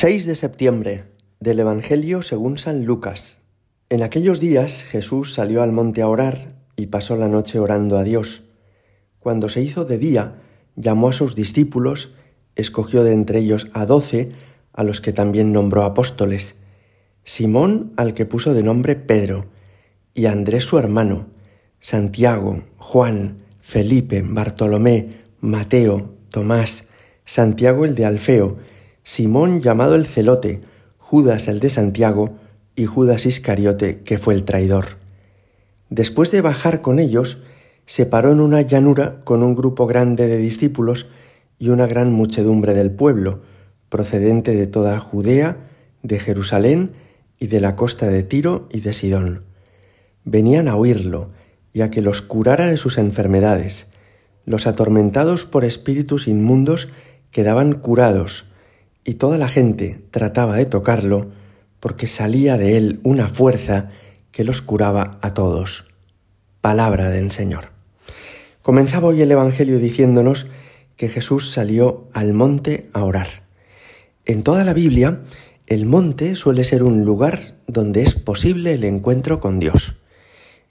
6 de septiembre del Evangelio según San Lucas. En aquellos días Jesús salió al monte a orar y pasó la noche orando a Dios. Cuando se hizo de día, llamó a sus discípulos, escogió de entre ellos a doce, a los que también nombró apóstoles, Simón al que puso de nombre Pedro, y Andrés su hermano, Santiago, Juan, Felipe, Bartolomé, Mateo, Tomás, Santiago el de Alfeo, Simón llamado el celote, Judas el de Santiago y Judas Iscariote, que fue el traidor. Después de bajar con ellos, se paró en una llanura con un grupo grande de discípulos y una gran muchedumbre del pueblo, procedente de toda Judea, de Jerusalén y de la costa de Tiro y de Sidón. Venían a oírlo y a que los curara de sus enfermedades. Los atormentados por espíritus inmundos quedaban curados, y toda la gente trataba de tocarlo porque salía de él una fuerza que los curaba a todos. Palabra del Señor. Comenzaba hoy el Evangelio diciéndonos que Jesús salió al monte a orar. En toda la Biblia, el monte suele ser un lugar donde es posible el encuentro con Dios.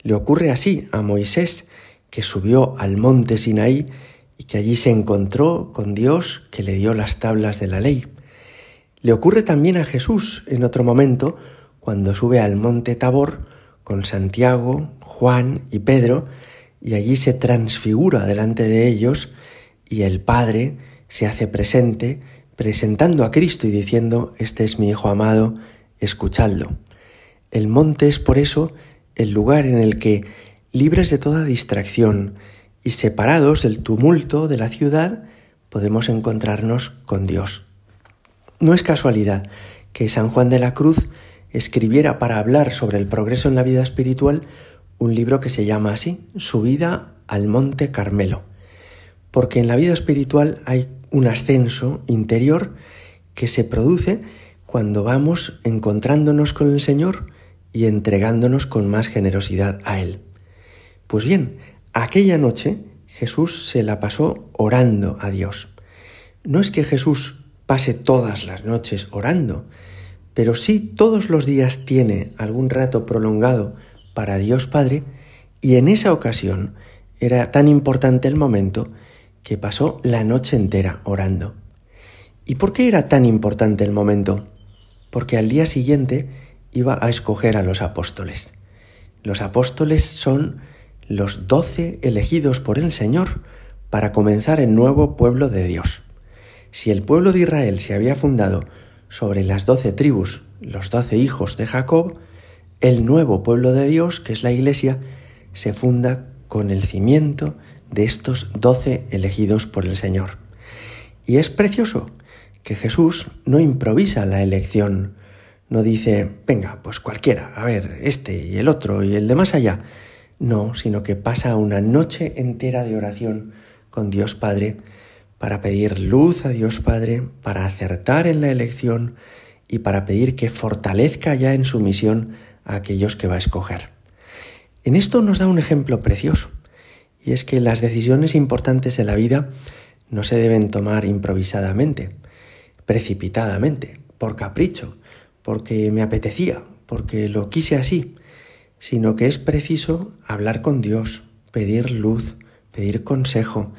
Le ocurre así a Moisés, que subió al monte Sinaí y que allí se encontró con Dios que le dio las tablas de la ley. Le ocurre también a Jesús en otro momento, cuando sube al monte Tabor con Santiago, Juan y Pedro, y allí se transfigura delante de ellos, y el Padre se hace presente, presentando a Cristo y diciendo, Este es mi Hijo amado, escuchadlo. El monte es por eso el lugar en el que, libres de toda distracción y separados del tumulto de la ciudad, podemos encontrarnos con Dios. No es casualidad que San Juan de la Cruz escribiera para hablar sobre el progreso en la vida espiritual un libro que se llama así, Subida al Monte Carmelo, porque en la vida espiritual hay un ascenso interior que se produce cuando vamos encontrándonos con el Señor y entregándonos con más generosidad a Él. Pues bien, aquella noche Jesús se la pasó orando a Dios. No es que Jesús pase todas las noches orando, pero sí todos los días tiene algún rato prolongado para Dios Padre y en esa ocasión era tan importante el momento que pasó la noche entera orando. ¿Y por qué era tan importante el momento? Porque al día siguiente iba a escoger a los apóstoles. Los apóstoles son los doce elegidos por el Señor para comenzar el nuevo pueblo de Dios. Si el pueblo de Israel se había fundado sobre las doce tribus, los doce hijos de Jacob, el nuevo pueblo de Dios, que es la Iglesia, se funda con el cimiento de estos doce elegidos por el Señor. Y es precioso que Jesús no improvisa la elección, no dice, venga, pues cualquiera, a ver, este y el otro y el de más allá. No, sino que pasa una noche entera de oración con Dios Padre para pedir luz a Dios Padre, para acertar en la elección y para pedir que fortalezca ya en su misión a aquellos que va a escoger. En esto nos da un ejemplo precioso, y es que las decisiones importantes de la vida no se deben tomar improvisadamente, precipitadamente, por capricho, porque me apetecía, porque lo quise así, sino que es preciso hablar con Dios, pedir luz, pedir consejo,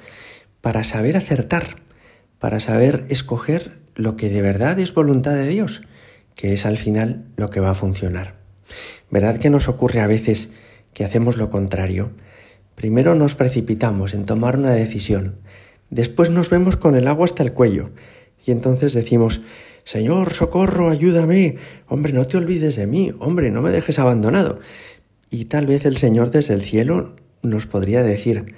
para saber acertar, para saber escoger lo que de verdad es voluntad de Dios, que es al final lo que va a funcionar. ¿Verdad que nos ocurre a veces que hacemos lo contrario? Primero nos precipitamos en tomar una decisión, después nos vemos con el agua hasta el cuello y entonces decimos, Señor, socorro, ayúdame, hombre, no te olvides de mí, hombre, no me dejes abandonado. Y tal vez el Señor desde el cielo nos podría decir,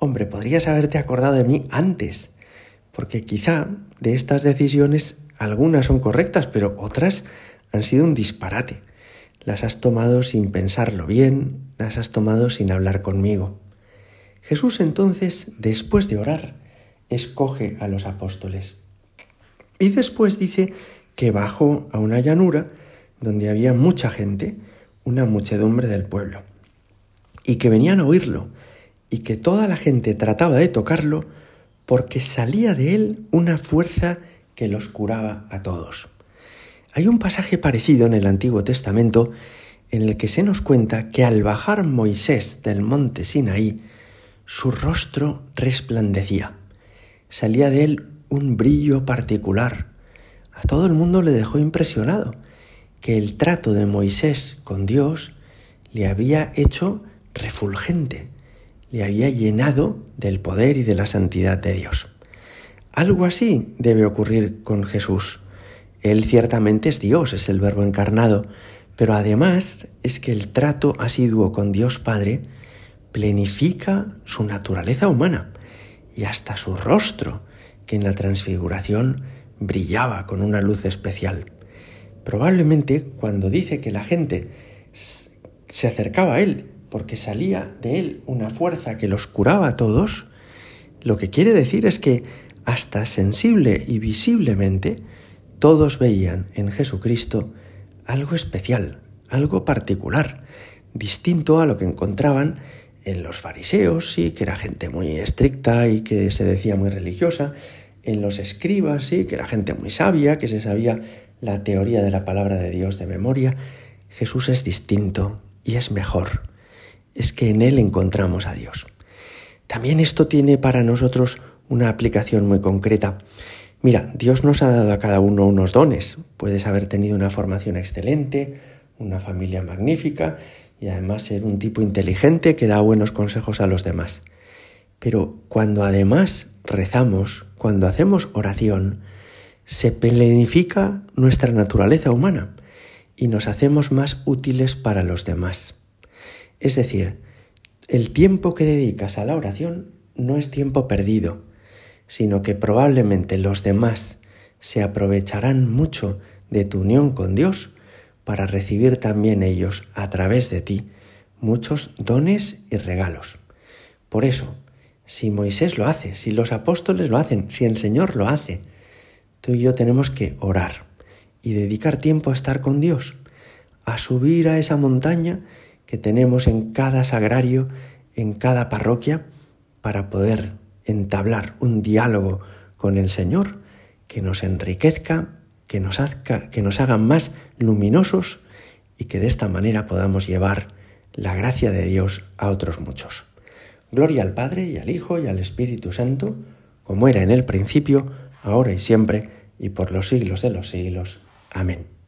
hombre, podrías haberte acordado de mí antes, porque quizá de estas decisiones algunas son correctas, pero otras han sido un disparate. Las has tomado sin pensarlo bien, las has tomado sin hablar conmigo. Jesús entonces, después de orar, escoge a los apóstoles. Y después dice que bajó a una llanura donde había mucha gente, una muchedumbre del pueblo, y que venían a oírlo, y que toda la gente trataba de tocarlo porque salía de él una fuerza que los curaba a todos. Hay un pasaje parecido en el Antiguo Testamento en el que se nos cuenta que al bajar Moisés del monte Sinaí, su rostro resplandecía. Salía de él un brillo particular. A todo el mundo le dejó impresionado que el trato de Moisés con Dios le había hecho refulgente, le había llenado del poder y de la santidad de Dios. Algo así debe ocurrir con Jesús. Él ciertamente es Dios, es el Verbo encarnado, pero además es que el trato asiduo con Dios Padre plenifica su naturaleza humana y hasta su rostro, que en la transfiguración brillaba con una luz especial. Probablemente cuando dice que la gente se acercaba a él porque salía de él una fuerza que los curaba a todos, lo que quiere decir es que hasta sensible y visiblemente todos veían en Jesucristo algo especial, algo particular, distinto a lo que encontraban en los fariseos, sí, que era gente muy estricta y que se decía muy religiosa, en los escribas, sí, que era gente muy sabia, que se sabía la teoría de la palabra de Dios de memoria. Jesús es distinto y es mejor. Es que en Él encontramos a Dios. También esto tiene para nosotros una aplicación muy concreta. Mira, Dios nos ha dado a cada uno unos dones. Puedes haber tenido una formación excelente, una familia magnífica y además ser un tipo inteligente que da buenos consejos a los demás. Pero cuando además rezamos, cuando hacemos oración, se plenifica nuestra naturaleza humana y nos hacemos más útiles para los demás. Es decir, el tiempo que dedicas a la oración no es tiempo perdido, sino que probablemente los demás se aprovecharán mucho de tu unión con Dios para recibir también ellos a través de ti muchos dones y regalos. Por eso, si Moisés lo hace, si los apóstoles lo hacen, si el Señor lo hace, tú y yo tenemos que orar y dedicar tiempo a estar con Dios, a subir a esa montaña que tenemos en cada sagrario, en cada parroquia, para poder entablar un diálogo con el Señor que nos enriquezca, que nos, haga, que nos haga más luminosos y que de esta manera podamos llevar la gracia de Dios a otros muchos. Gloria al Padre y al Hijo y al Espíritu Santo, como era en el principio, ahora y siempre, y por los siglos de los siglos. Amén.